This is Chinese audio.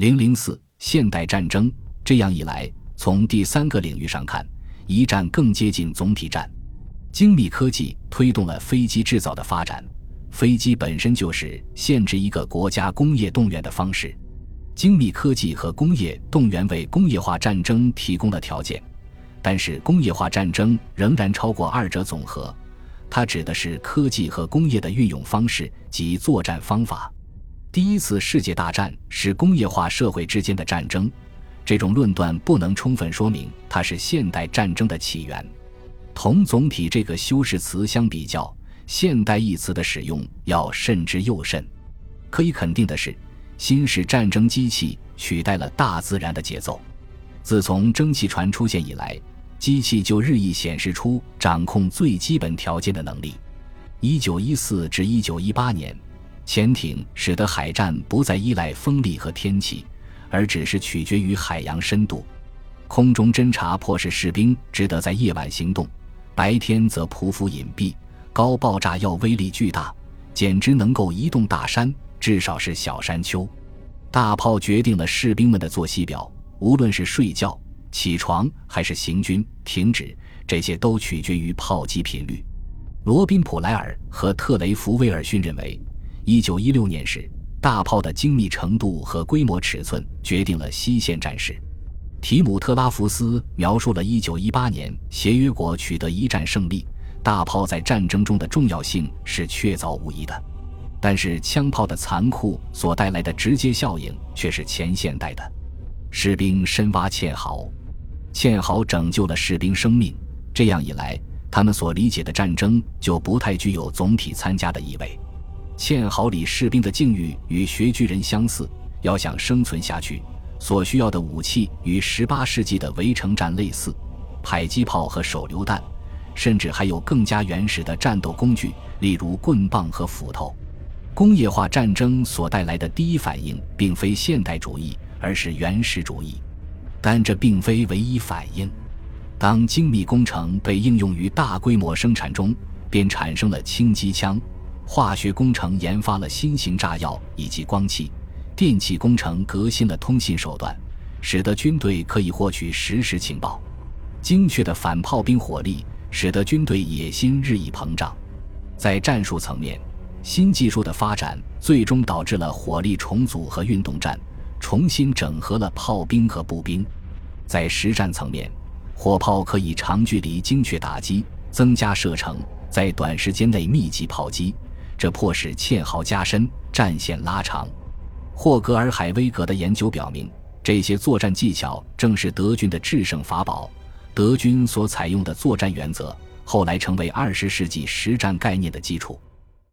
零零四现代战争。这样一来，从第三个领域上看，一战更接近总体战。精密科技推动了飞机制造的发展，飞机本身就是限制一个国家工业动员的方式。精密科技和工业动员为工业化战争提供了条件，但是工业化战争仍然超过二者总和。它指的是科技和工业的运用方式及作战方法。第一次世界大战是工业化社会之间的战争，这种论断不能充分说明它是现代战争的起源。同“总体”这个修饰词相比较，“现代”一词的使用要慎之又慎。可以肯定的是，新式战争机器取代了大自然的节奏。自从蒸汽船出现以来，机器就日益显示出掌控最基本条件的能力。一九一四至一九一八年，潜艇使得海战不再依赖风力和天气，而只是取决于海洋深度。空中侦察迫使士兵只得在夜晚行动，白天则匍匐隐蔽。高爆炸药威力巨大，简直能够移动大山，至少是小山丘。大炮决定了士兵们的作息表，无论是睡觉。起床还是行军停止，这些都取决于炮击频率。罗宾·普莱尔和特雷弗·威尔逊认为，1916年时大炮的精密程度和规模尺寸决定了西线战事。提姆特拉福斯描述了1918年协约国取得一战胜利，大炮在战争中的重要性是确凿无疑的，但是枪炮的残酷所带来的直接效应却是前现代的。士兵深挖堑壕。堑壕拯救了士兵生命，这样一来，他们所理解的战争就不太具有总体参加的意味。堑壕里士兵的境遇与穴居人相似，要想生存下去，所需要的武器与18世纪的围城战类似，迫击炮和手榴弹，甚至还有更加原始的战斗工具，例如棍棒和斧头。工业化战争所带来的第一反应，并非现代主义，而是原始主义。但这并非唯一反应。当精密工程被应用于大规模生产中，便产生了轻机枪；化学工程研发了新型炸药以及光气；电气工程革新了通信手段，使得军队可以获取实时情报；精确的反炮兵火力使得军队野心日益膨胀。在战术层面，新技术的发展最终导致了火力重组和运动战。重新整合了炮兵和步兵，在实战层面，火炮可以长距离精确打击，增加射程，在短时间内密集炮击，这迫使堑壕加深，战线拉长。霍格尔海威格的研究表明，这些作战技巧正是德军的制胜法宝。德军所采用的作战原则，后来成为二十世纪实战概念的基础。